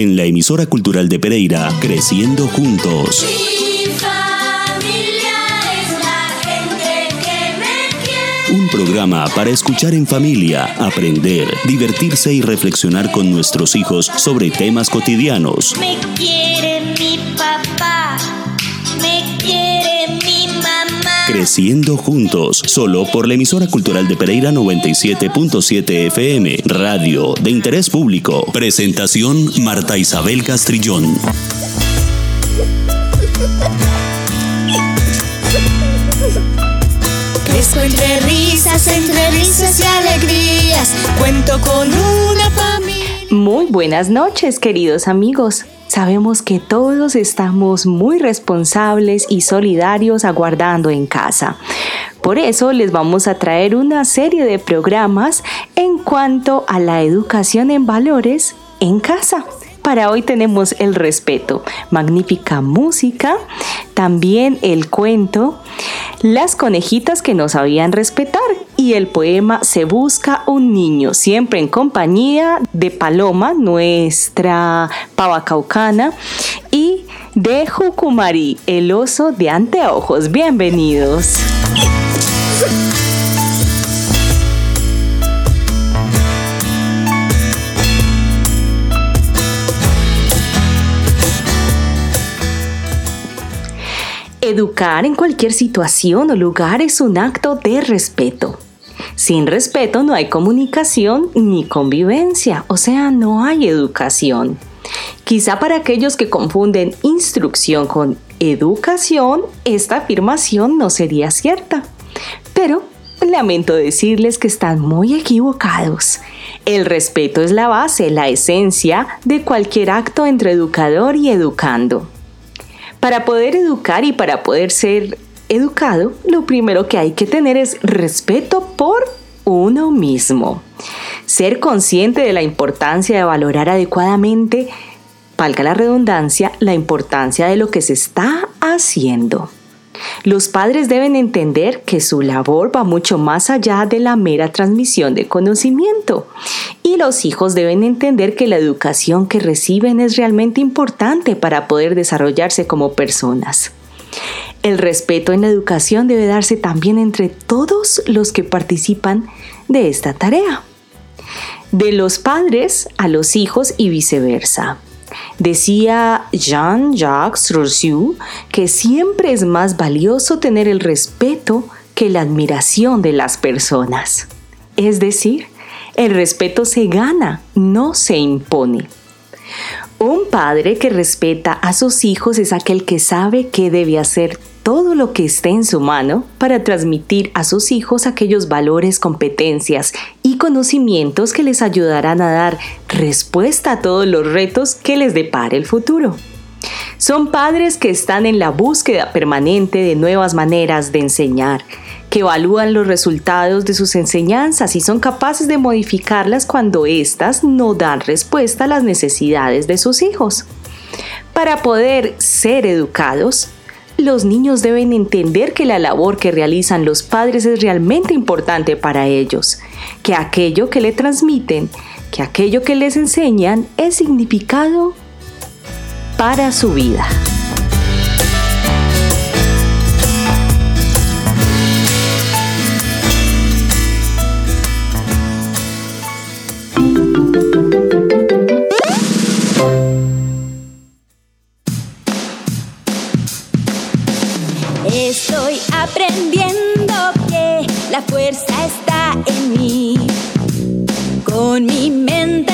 en la emisora cultural de Pereira, Creciendo Juntos. Un programa para escuchar en familia, aprender, divertirse y reflexionar con nuestros hijos sobre temas cotidianos. Me quiere mi Creciendo juntos, solo por la emisora cultural de Pereira 97.7 FM, radio de interés público. Presentación Marta Isabel Castrillón. Crezco entre risas, entre risas y alegrías. Cuento con una familia. Muy buenas noches, queridos amigos. Sabemos que todos estamos muy responsables y solidarios aguardando en casa. Por eso les vamos a traer una serie de programas en cuanto a la educación en valores en casa. Para hoy tenemos el respeto, magnífica música, también el cuento, las conejitas que no sabían respetar y el poema Se busca un niño, siempre en compañía de Paloma, nuestra pava caucana, y de Jucumari, el oso de anteojos. Bienvenidos. Educar en cualquier situación o lugar es un acto de respeto. Sin respeto no hay comunicación ni convivencia, o sea, no hay educación. Quizá para aquellos que confunden instrucción con educación, esta afirmación no sería cierta. Pero lamento decirles que están muy equivocados. El respeto es la base, la esencia de cualquier acto entre educador y educando. Para poder educar y para poder ser educado, lo primero que hay que tener es respeto por uno mismo. Ser consciente de la importancia de valorar adecuadamente, valga la redundancia, la importancia de lo que se está haciendo. Los padres deben entender que su labor va mucho más allá de la mera transmisión de conocimiento y los hijos deben entender que la educación que reciben es realmente importante para poder desarrollarse como personas. El respeto en la educación debe darse también entre todos los que participan de esta tarea, de los padres a los hijos y viceversa. Decía Jean-Jacques Rousseau que siempre es más valioso tener el respeto que la admiración de las personas. Es decir, el respeto se gana, no se impone. Un padre que respeta a sus hijos es aquel que sabe que debe hacer todo lo que esté en su mano para transmitir a sus hijos aquellos valores, competencias y conocimientos que les ayudarán a dar respuesta a todos los retos que les depare el futuro. Son padres que están en la búsqueda permanente de nuevas maneras de enseñar, que evalúan los resultados de sus enseñanzas y son capaces de modificarlas cuando éstas no dan respuesta a las necesidades de sus hijos. Para poder ser educados, los niños deben entender que la labor que realizan los padres es realmente importante para ellos, que aquello que le transmiten, que aquello que les enseñan es significado para su vida. Fuerza está en mí. Con mi mente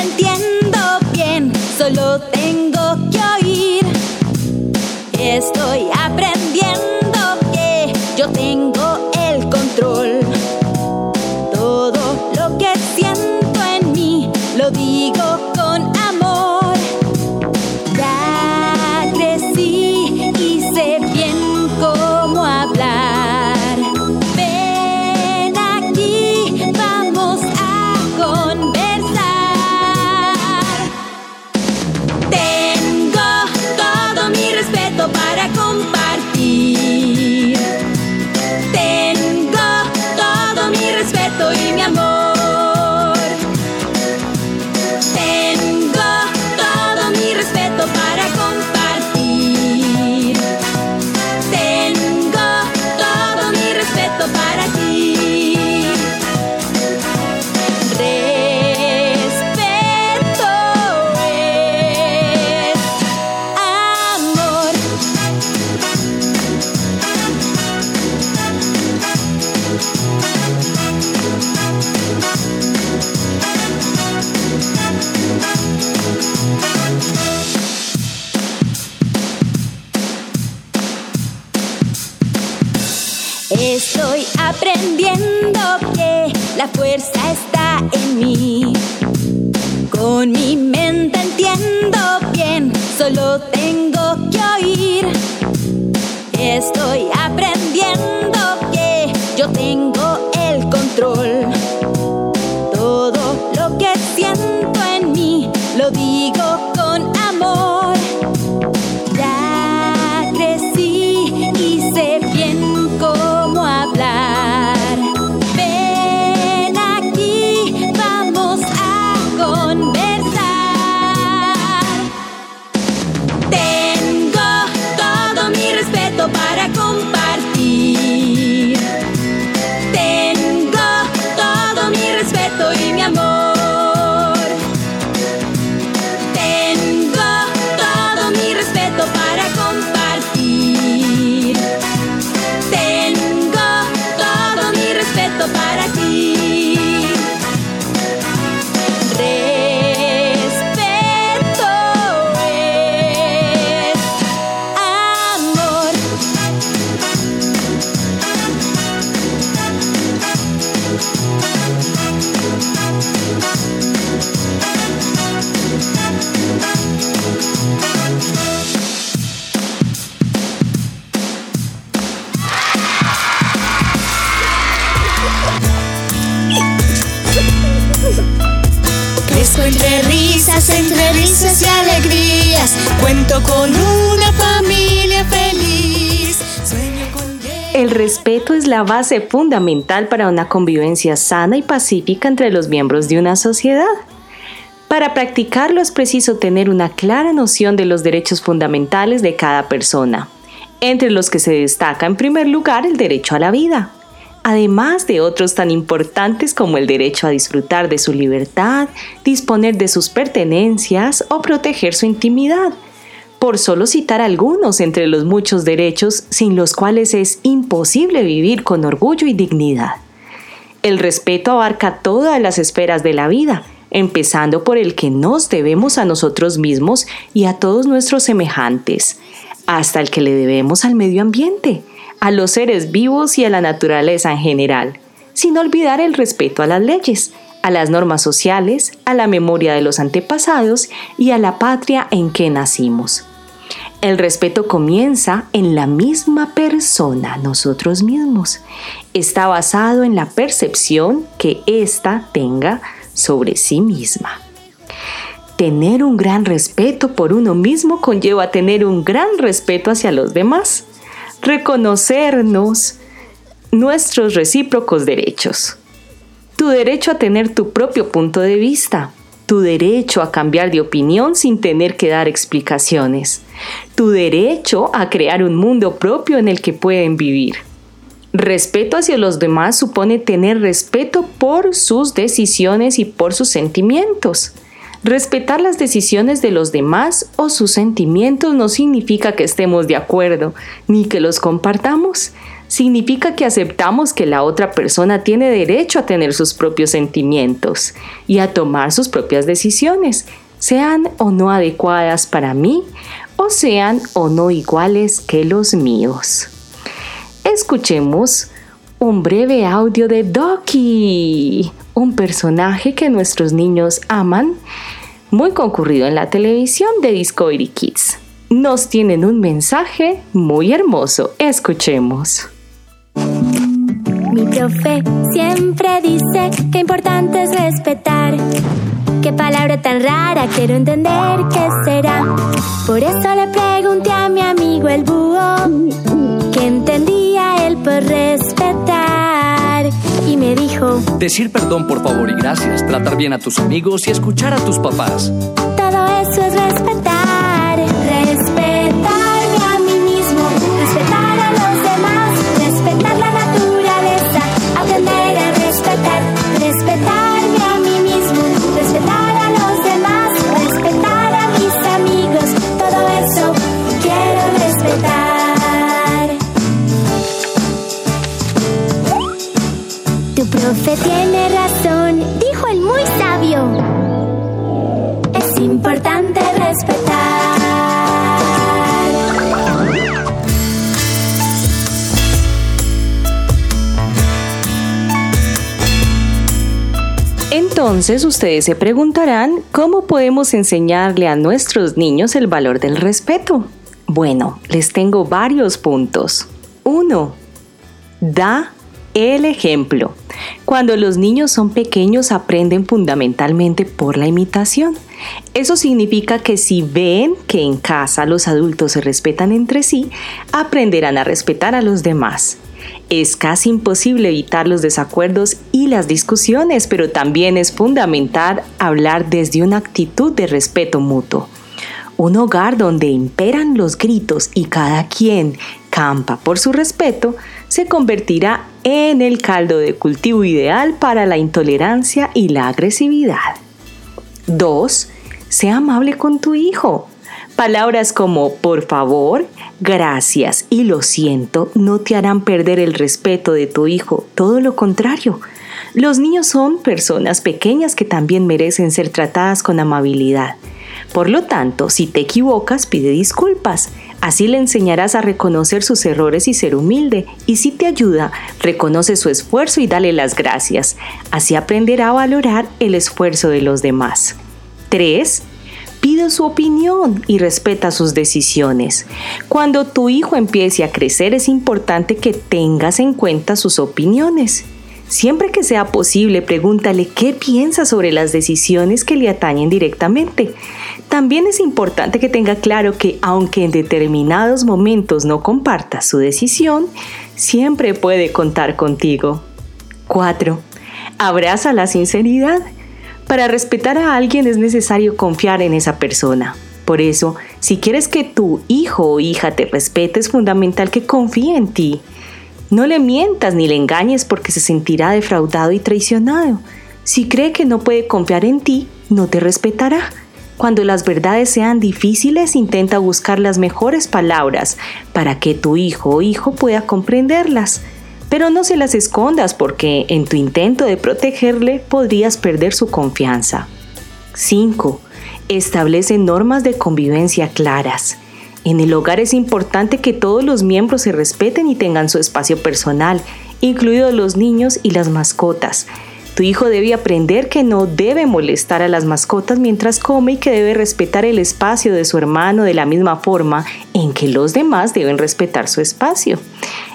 para ti. Es la base fundamental para una convivencia sana y pacífica entre los miembros de una sociedad. Para practicarlo es preciso tener una clara noción de los derechos fundamentales de cada persona, entre los que se destaca en primer lugar el derecho a la vida, además de otros tan importantes como el derecho a disfrutar de su libertad, disponer de sus pertenencias o proteger su intimidad, por solo citar algunos entre los muchos derechos sin los cuales es imposible vivir con orgullo y dignidad. El respeto abarca todas las esferas de la vida, empezando por el que nos debemos a nosotros mismos y a todos nuestros semejantes, hasta el que le debemos al medio ambiente, a los seres vivos y a la naturaleza en general, sin olvidar el respeto a las leyes, a las normas sociales, a la memoria de los antepasados y a la patria en que nacimos. El respeto comienza en la misma persona, nosotros mismos. Está basado en la percepción que ésta tenga sobre sí misma. Tener un gran respeto por uno mismo conlleva tener un gran respeto hacia los demás. Reconocernos nuestros recíprocos derechos. Tu derecho a tener tu propio punto de vista. Tu derecho a cambiar de opinión sin tener que dar explicaciones. Tu derecho a crear un mundo propio en el que pueden vivir. Respeto hacia los demás supone tener respeto por sus decisiones y por sus sentimientos. Respetar las decisiones de los demás o sus sentimientos no significa que estemos de acuerdo ni que los compartamos. Significa que aceptamos que la otra persona tiene derecho a tener sus propios sentimientos y a tomar sus propias decisiones, sean o no adecuadas para mí o sean o no iguales que los míos. Escuchemos un breve audio de Doki, un personaje que nuestros niños aman, muy concurrido en la televisión de Discovery Kids. Nos tienen un mensaje muy hermoso. Escuchemos. Mi profe siempre dice que importante es respetar. Qué palabra tan rara, quiero entender qué será. Por eso le pregunté a mi amigo el búho qué entendía él por respetar. Y me dijo, Decir perdón por favor y gracias, tratar bien a tus amigos y escuchar a tus papás. todo eso es respetar. jefe tiene razón, dijo el muy sabio. Es importante respetar. Entonces ustedes se preguntarán cómo podemos enseñarle a nuestros niños el valor del respeto. Bueno, les tengo varios puntos. 1. Da el ejemplo. Cuando los niños son pequeños aprenden fundamentalmente por la imitación. Eso significa que si ven que en casa los adultos se respetan entre sí, aprenderán a respetar a los demás. Es casi imposible evitar los desacuerdos y las discusiones, pero también es fundamental hablar desde una actitud de respeto mutuo. Un hogar donde imperan los gritos y cada quien campa por su respeto se convertirá en el caldo de cultivo ideal para la intolerancia y la agresividad. 2. Sea amable con tu hijo. Palabras como por favor, gracias y lo siento no te harán perder el respeto de tu hijo, todo lo contrario. Los niños son personas pequeñas que también merecen ser tratadas con amabilidad. Por lo tanto, si te equivocas, pide disculpas. Así le enseñarás a reconocer sus errores y ser humilde. Y si te ayuda, reconoce su esfuerzo y dale las gracias. Así aprenderá a valorar el esfuerzo de los demás. 3 pide su opinión y respeta sus decisiones. Cuando tu hijo empiece a crecer es importante que tengas en cuenta sus opiniones. Siempre que sea posible, pregúntale qué piensa sobre las decisiones que le atañen directamente. También es importante que tenga claro que aunque en determinados momentos no comparta su decisión, siempre puede contar contigo. 4. Abraza la sinceridad. Para respetar a alguien es necesario confiar en esa persona. Por eso, si quieres que tu hijo o hija te respete, es fundamental que confíe en ti. No le mientas ni le engañes porque se sentirá defraudado y traicionado. Si cree que no puede confiar en ti, no te respetará. Cuando las verdades sean difíciles, intenta buscar las mejores palabras para que tu hijo o hijo pueda comprenderlas. Pero no se las escondas porque en tu intento de protegerle podrías perder su confianza. 5. Establece normas de convivencia claras. En el hogar es importante que todos los miembros se respeten y tengan su espacio personal, incluidos los niños y las mascotas. Tu hijo debe aprender que no debe molestar a las mascotas mientras come y que debe respetar el espacio de su hermano de la misma forma en que los demás deben respetar su espacio.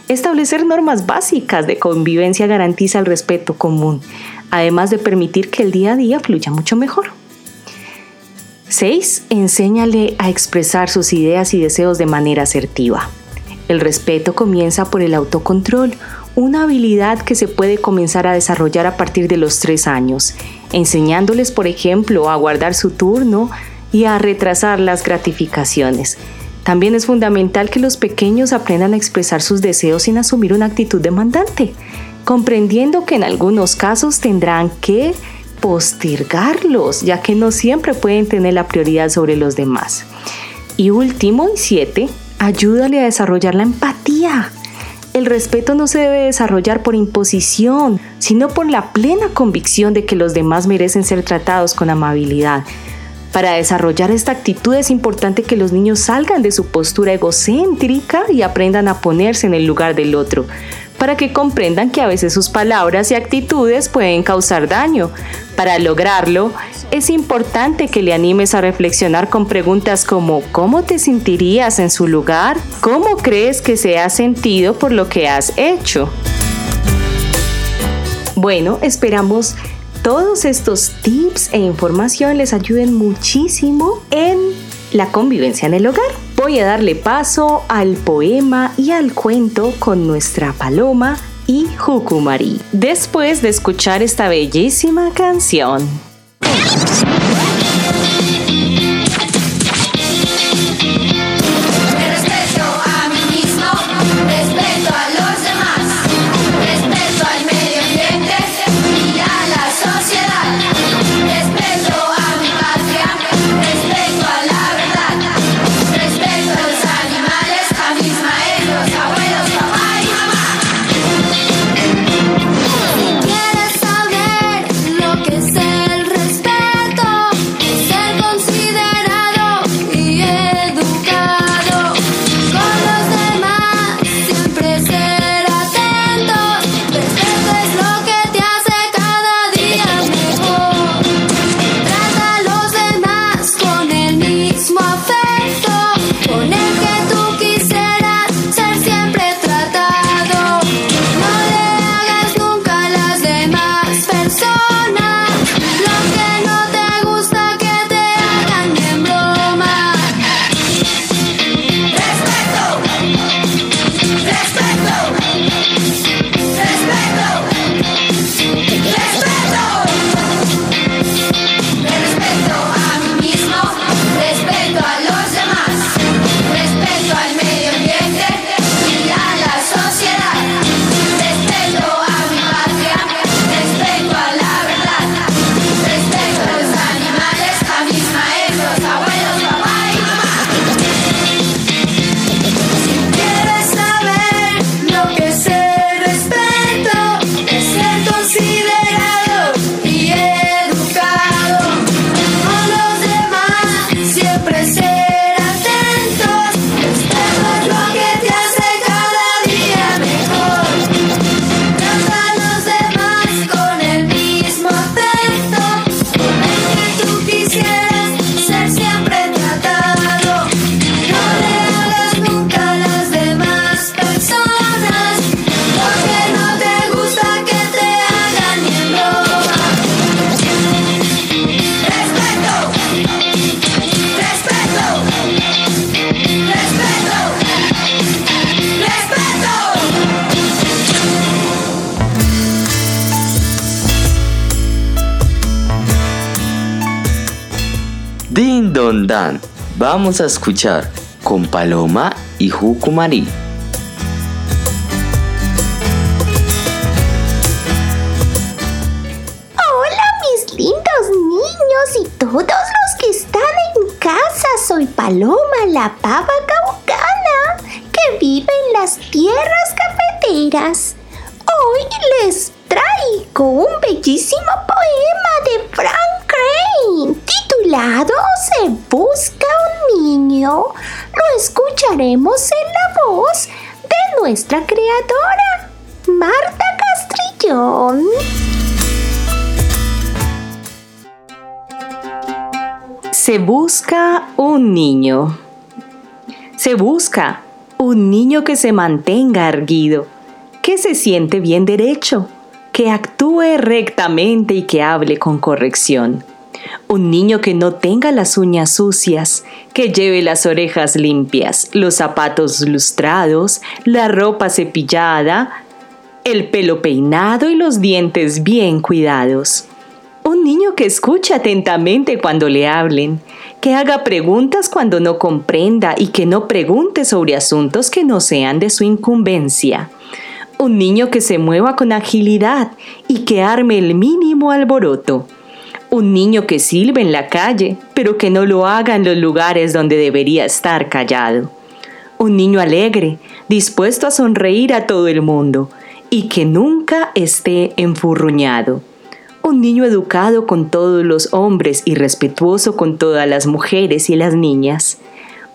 Establecer normas básicas de convivencia garantiza el respeto común, además de permitir que el día a día fluya mucho mejor. 6. Enséñale a expresar sus ideas y deseos de manera asertiva. El respeto comienza por el autocontrol, una habilidad que se puede comenzar a desarrollar a partir de los tres años, enseñándoles, por ejemplo, a guardar su turno y a retrasar las gratificaciones. También es fundamental que los pequeños aprendan a expresar sus deseos sin asumir una actitud demandante, comprendiendo que en algunos casos tendrán que postergarlos, ya que no siempre pueden tener la prioridad sobre los demás. Y último, y siete, ayúdale a desarrollar la empatía el respeto no se debe desarrollar por imposición, sino por la plena convicción de que los demás merecen ser tratados con amabilidad. Para desarrollar esta actitud es importante que los niños salgan de su postura egocéntrica y aprendan a ponerse en el lugar del otro, para que comprendan que a veces sus palabras y actitudes pueden causar daño. Para lograrlo, es importante que le animes a reflexionar con preguntas como ¿cómo te sentirías en su lugar? ¿Cómo crees que se ha sentido por lo que has hecho? Bueno, esperamos todos estos tips e información les ayuden muchísimo en la convivencia en el hogar. Voy a darle paso al poema y al cuento con nuestra paloma y Jukumari, después de escuchar esta bellísima canción. Dan, vamos a escuchar con Paloma y Jucumarí. Hola mis lindos niños y todos los que están en casa. Soy Paloma, la pava caucana, que vive en las tierras cafeteras. Hoy les traigo un bellísimo poema de Frank Crane titulado Se busca un niño. Lo escucharemos en la voz de nuestra creadora, Marta Castrillón. Se busca un niño. Se busca un niño que se mantenga erguido, que se siente bien derecho, que actúe rectamente y que hable con corrección. Un niño que no tenga las uñas sucias, que lleve las orejas limpias, los zapatos lustrados, la ropa cepillada, el pelo peinado y los dientes bien cuidados. Un niño que escuche atentamente cuando le hablen, que haga preguntas cuando no comprenda y que no pregunte sobre asuntos que no sean de su incumbencia. Un niño que se mueva con agilidad y que arme el mínimo alboroto. Un niño que silbe en la calle, pero que no lo haga en los lugares donde debería estar callado. Un niño alegre, dispuesto a sonreír a todo el mundo y que nunca esté enfurruñado un niño educado con todos los hombres y respetuoso con todas las mujeres y las niñas.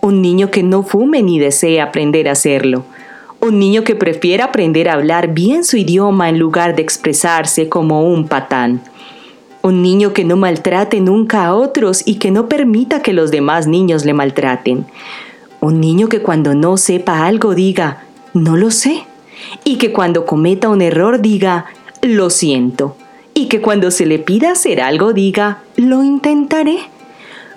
Un niño que no fume ni desee aprender a hacerlo. Un niño que prefiera aprender a hablar bien su idioma en lugar de expresarse como un patán. Un niño que no maltrate nunca a otros y que no permita que los demás niños le maltraten. Un niño que cuando no sepa algo diga, no lo sé. Y que cuando cometa un error diga, lo siento y que cuando se le pida hacer algo diga, lo intentaré.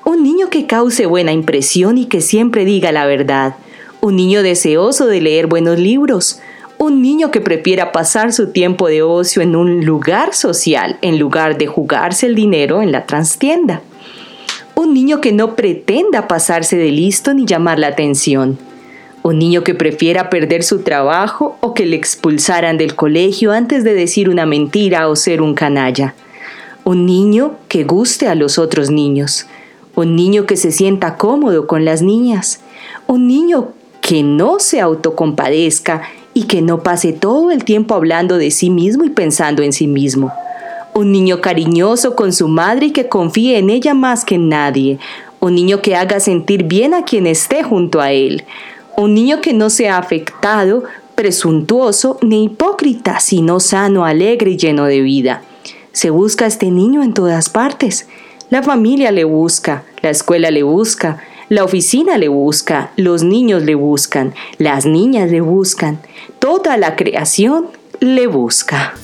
Un niño que cause buena impresión y que siempre diga la verdad. Un niño deseoso de leer buenos libros. Un niño que prefiera pasar su tiempo de ocio en un lugar social en lugar de jugarse el dinero en la transtienda. Un niño que no pretenda pasarse de listo ni llamar la atención un niño que prefiera perder su trabajo o que le expulsaran del colegio antes de decir una mentira o ser un canalla. Un niño que guste a los otros niños. Un niño que se sienta cómodo con las niñas. Un niño que no se autocompadezca y que no pase todo el tiempo hablando de sí mismo y pensando en sí mismo. Un niño cariñoso con su madre y que confíe en ella más que en nadie. Un niño que haga sentir bien a quien esté junto a él un niño que no sea afectado, presuntuoso ni hipócrita, sino sano, alegre y lleno de vida. Se busca a este niño en todas partes. La familia le busca, la escuela le busca, la oficina le busca, los niños le buscan, las niñas le buscan, toda la creación le busca.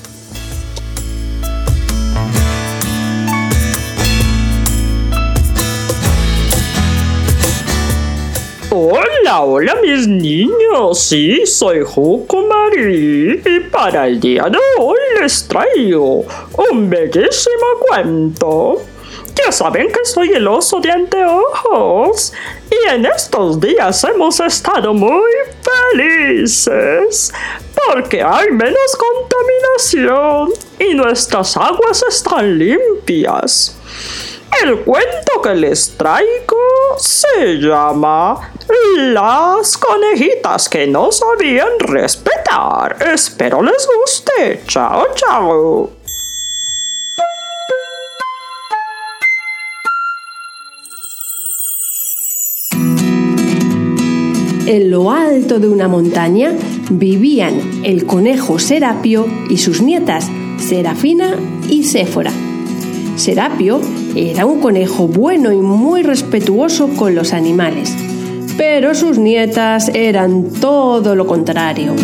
Hola, hola mis niños, sí, soy Juco Marí y para el día de hoy les traigo un bellísimo cuento. Ya saben que soy el oso de anteojos y en estos días hemos estado muy felices porque hay menos contaminación y nuestras aguas están limpias. El cuento que les traigo se llama Las conejitas que no sabían respetar. Espero les guste. Chao, chao. En lo alto de una montaña vivían el conejo Serapio y sus nietas Serafina y Séfora. Serapio era un conejo bueno y muy respetuoso con los animales, pero sus nietas eran todo lo contrario.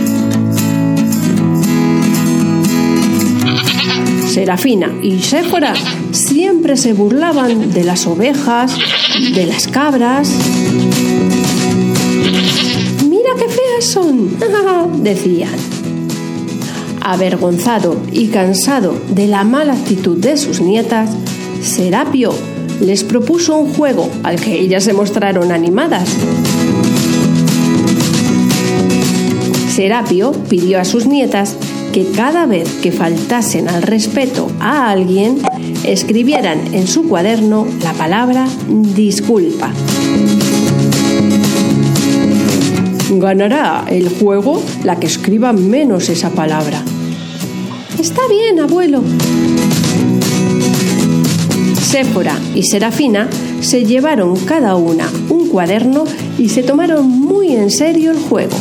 Serafina y Séfora siempre se burlaban de las ovejas, de las cabras. Mira qué feas son, decían. Avergonzado y cansado de la mala actitud de sus nietas, Serapio les propuso un juego al que ellas se mostraron animadas. Serapio pidió a sus nietas que cada vez que faltasen al respeto a alguien, escribieran en su cuaderno la palabra disculpa. Ganará el juego la que escriba menos esa palabra. Está bien, abuelo. Séfora y Serafina se llevaron cada una un cuaderno y se tomaron muy en serio el juego.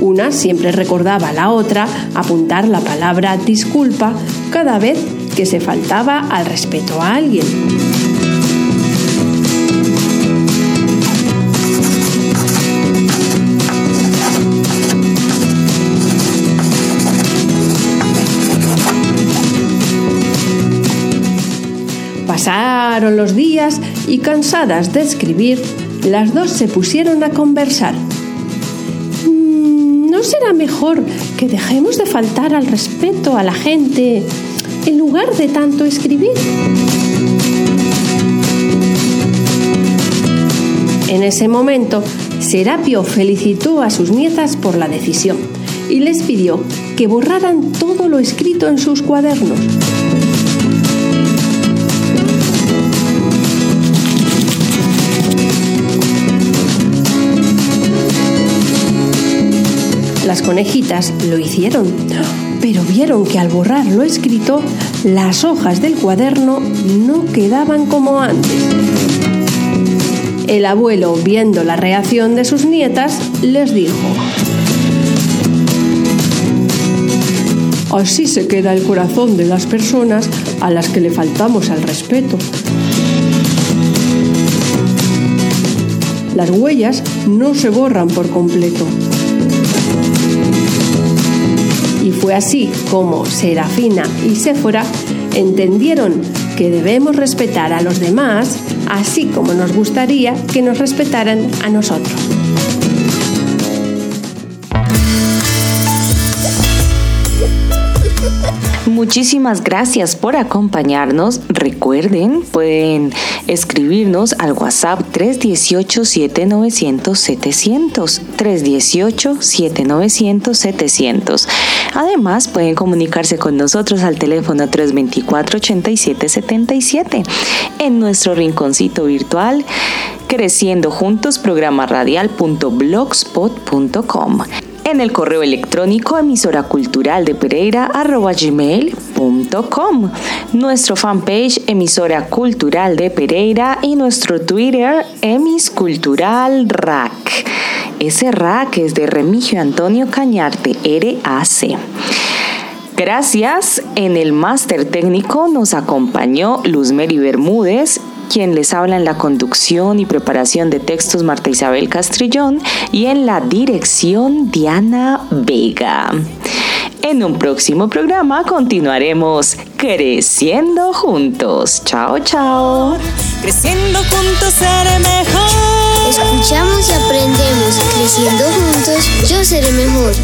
Una siempre recordaba a la otra apuntar la palabra disculpa cada vez que se faltaba al respeto a alguien. Los días y cansadas de escribir, las dos se pusieron a conversar. ¿No será mejor que dejemos de faltar al respeto a la gente en lugar de tanto escribir? En ese momento, Serapio felicitó a sus nietas por la decisión y les pidió que borraran todo lo escrito en sus cuadernos. Las conejitas lo hicieron, pero vieron que al borrar lo escrito, las hojas del cuaderno no quedaban como antes. El abuelo, viendo la reacción de sus nietas, les dijo, Así se queda el corazón de las personas a las que le faltamos al respeto. Las huellas no se borran por completo. Y fue así como Serafina y Séfora entendieron que debemos respetar a los demás así como nos gustaría que nos respetaran a nosotros. Muchísimas gracias por acompañarnos. Recuerden, pueden escribirnos al WhatsApp 318-7900-700. 318-7900-700. Además, pueden comunicarse con nosotros al teléfono 324-8777 en nuestro rinconcito virtual Creciendo Juntos, programa radial.blogspot.com en el correo electrónico emisora cultural de Pereira gmail.com, nuestro fanpage emisora cultural de Pereira y nuestro Twitter emis cultural rack. Ese rack es de Remigio Antonio Cañarte, RAC. Gracias. En el máster técnico nos acompañó Luz Mary Bermúdez quien les habla en la conducción y preparación de textos Marta Isabel Castrillón y en la dirección Diana Vega. En un próximo programa continuaremos creciendo juntos. Chao, chao. Creciendo juntos seré mejor. Escuchamos y aprendemos. Creciendo juntos, yo seré mejor.